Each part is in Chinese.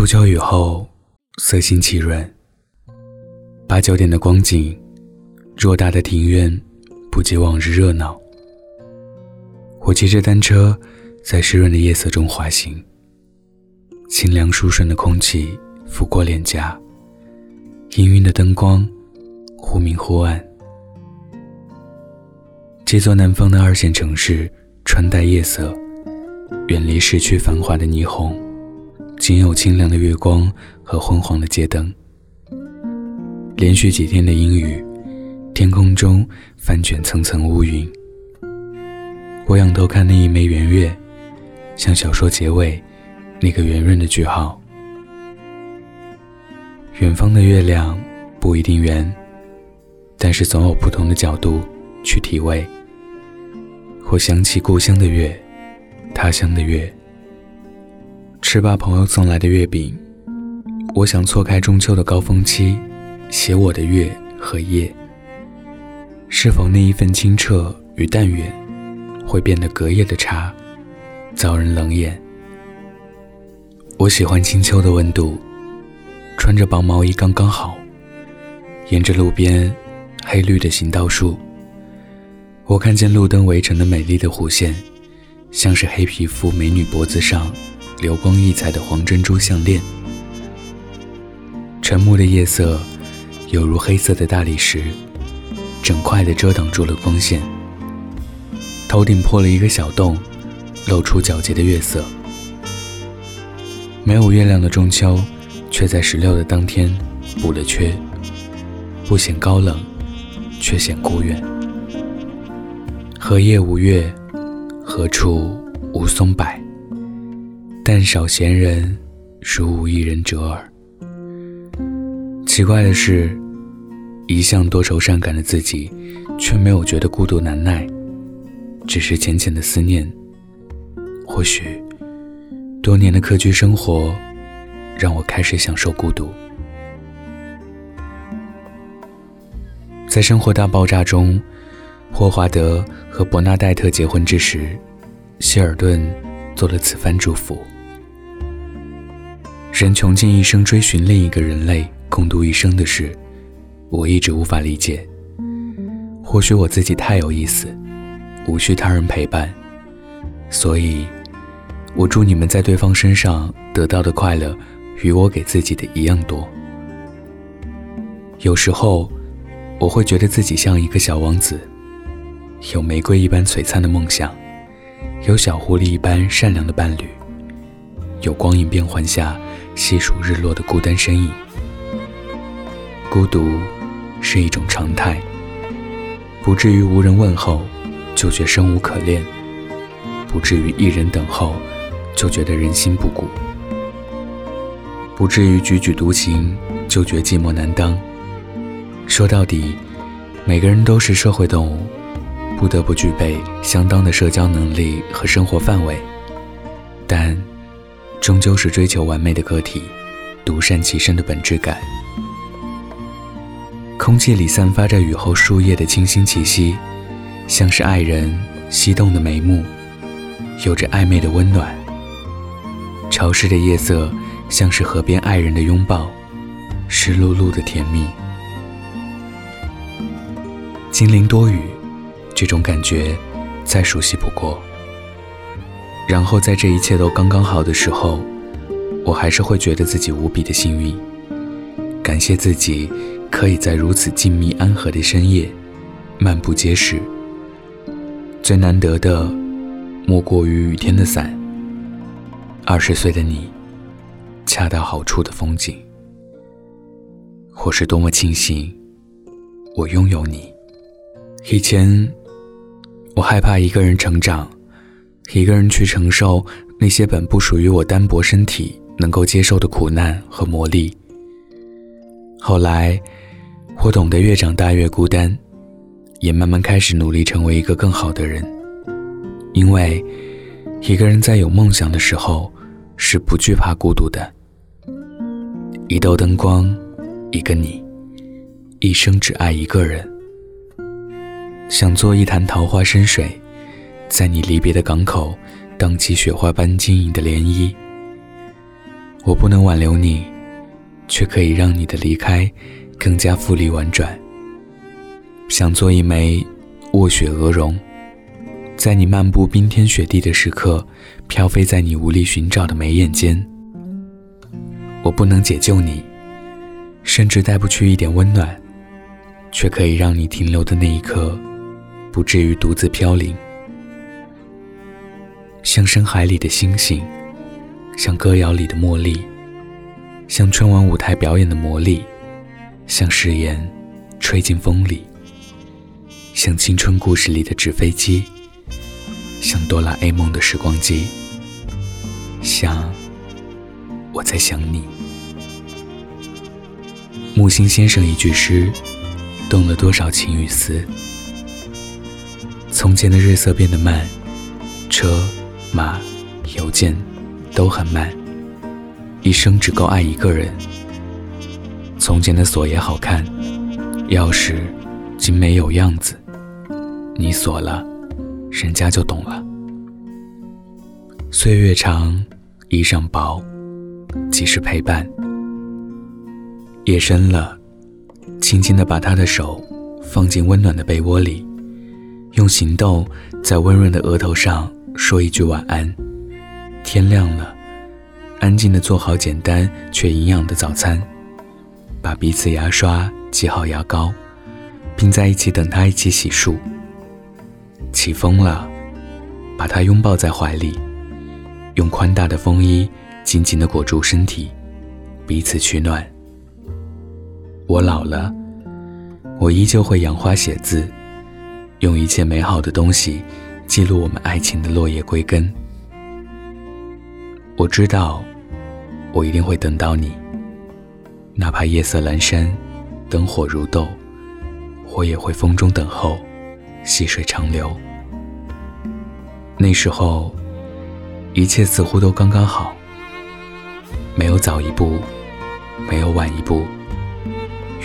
初秋雨后，色心气润。八九点的光景，偌大的庭院，不及往日热闹。我骑着单车，在湿润的夜色中滑行。清凉舒顺的空气拂过脸颊，氤氲的灯光，忽明忽暗。这座南方的二线城市，穿戴夜色，远离市区繁华的霓虹。仅有清凉的月光和昏黄的街灯。连续几天的阴雨，天空中翻卷层层乌云。我仰头看那一枚圆月，像小说结尾那个圆润的句号。远方的月亮不一定圆，但是总有不同的角度去体味。我想起故乡的月，他乡的月。吃罢朋友送来的月饼，我想错开中秋的高峰期，写我的月和夜。是否那一份清澈与淡远，会变得隔夜的茶，遭人冷眼？我喜欢清秋的温度，穿着薄毛衣刚刚好。沿着路边黑绿的行道树，我看见路灯围成的美丽的弧线，像是黑皮肤美女脖子上。流光溢彩的黄珍珠项链，沉默的夜色犹如黑色的大理石，整块的遮挡住了光线。头顶破了一个小洞，露出皎洁的月色。没有月亮的中秋，却在十六的当天补了缺，不显高冷，却显孤远。何夜无月，何处无松柏？但少闲人，如无一人折耳。奇怪的是，一向多愁善感的自己，却没有觉得孤独难耐，只是浅浅的思念。或许，多年的客居生活，让我开始享受孤独。在《生活大爆炸》中，霍华德和伯纳黛特结婚之时，希尔顿做了此番祝福。人穷尽一生追寻另一个人类共度一生的事，我一直无法理解。或许我自己太有意思，无需他人陪伴，所以，我祝你们在对方身上得到的快乐，与我给自己的一样多。有时候，我会觉得自己像一个小王子，有玫瑰一般璀璨的梦想，有小狐狸一般善良的伴侣，有光影变幻下。细数日落的孤单身影，孤独是一种常态，不至于无人问候就觉生无可恋，不至于一人等候就觉得人心不古，不至于踽踽独行就觉寂寞难当。说到底，每个人都是社会动物，不得不具备相当的社交能力和生活范围，但。终究是追求完美的个体，独善其身的本质感。空气里散发着雨后树叶的清新气息，像是爱人翕动的眉目，有着暧昧的温暖。潮湿的夜色，像是河边爱人的拥抱，湿漉漉的甜蜜。金陵多雨，这种感觉再熟悉不过。然后在这一切都刚刚好的时候，我还是会觉得自己无比的幸运，感谢自己可以在如此静谧安和的深夜漫步街市。最难得的莫过于雨天的伞，二十岁的你，恰到好处的风景。我是多么庆幸我拥有你。以前我害怕一个人成长。一个人去承受那些本不属于我单薄身体能够接受的苦难和磨砺。后来，我懂得越长大越孤单，也慢慢开始努力成为一个更好的人。因为，一个人在有梦想的时候是不惧怕孤独的。一道灯光，一个你，一生只爱一个人。想做一潭桃花深水。在你离别的港口，荡起雪花般晶莹的涟漪。我不能挽留你，却可以让你的离开更加富丽婉转。想做一枚卧雪鹅绒，在你漫步冰天雪地的时刻，飘飞在你无力寻找的眉眼间。我不能解救你，甚至带不去一点温暖，却可以让你停留的那一刻，不至于独自飘零。像深海里的星星，像歌谣里的茉莉，像春晚舞台表演的魔力，像誓言吹进风里，像青春故事里的纸飞机，像哆啦 A 梦的时光机，像我在想你。木心先生一句诗，动了多少情与思？从前的日色变得慢，车。马、邮件都很慢，一生只够爱一个人。从前的锁也好看，钥匙竟没有样子。你锁了，人家就懂了。岁月长，衣裳薄，即是陪伴。夜深了，轻轻地把他的手放进温暖的被窝里，用行动在温润的额头上。说一句晚安。天亮了，安静的做好简单却营养的早餐，把彼此牙刷挤好牙膏，并在一起等他一起洗漱。起风了，把他拥抱在怀里，用宽大的风衣紧紧的裹住身体，彼此取暖。我老了，我依旧会养花写字，用一切美好的东西。记录我们爱情的落叶归根。我知道，我一定会等到你，哪怕夜色阑珊，灯火如豆，我也会风中等候，细水长流。那时候，一切似乎都刚刚好，没有早一步，没有晚一步，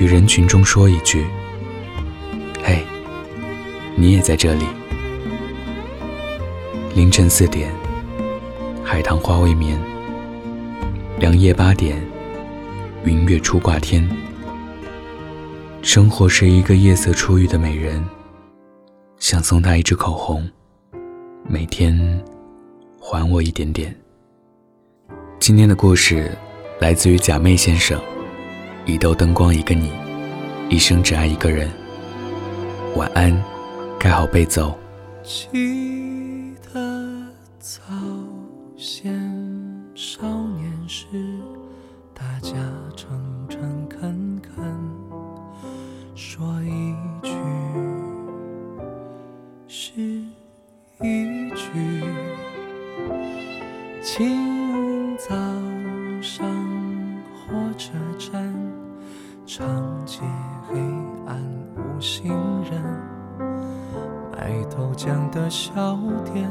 与人群中说一句：“嘿，你也在这里。”凌晨四点，海棠花未眠。良夜八点，云月初挂天。生活是一个夜色初遇的美人，想送她一支口红，每天还我一点点。今天的故事来自于假寐先生，一兜灯光一个你，一生只爱一个人。晚安，盖好被走。早先少年时，大家诚诚恳恳，说一句是一句。清早上火车站，长街黑暗无行人，卖豆浆的小店。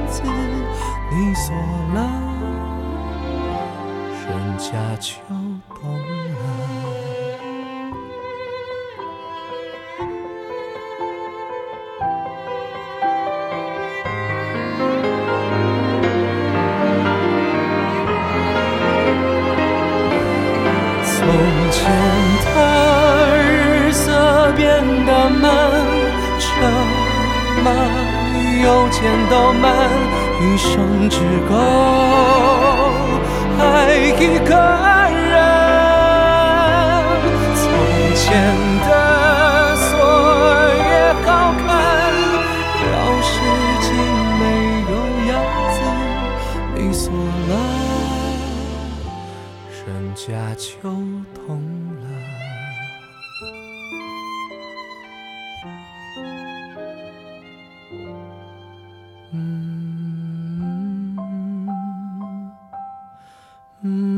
了，人家就懂了。从前的日色变得慢，车马邮件都慢。一生只够爱一个人。从前的锁也好看，钥匙竟没有样子。你锁了，人家就 Mm.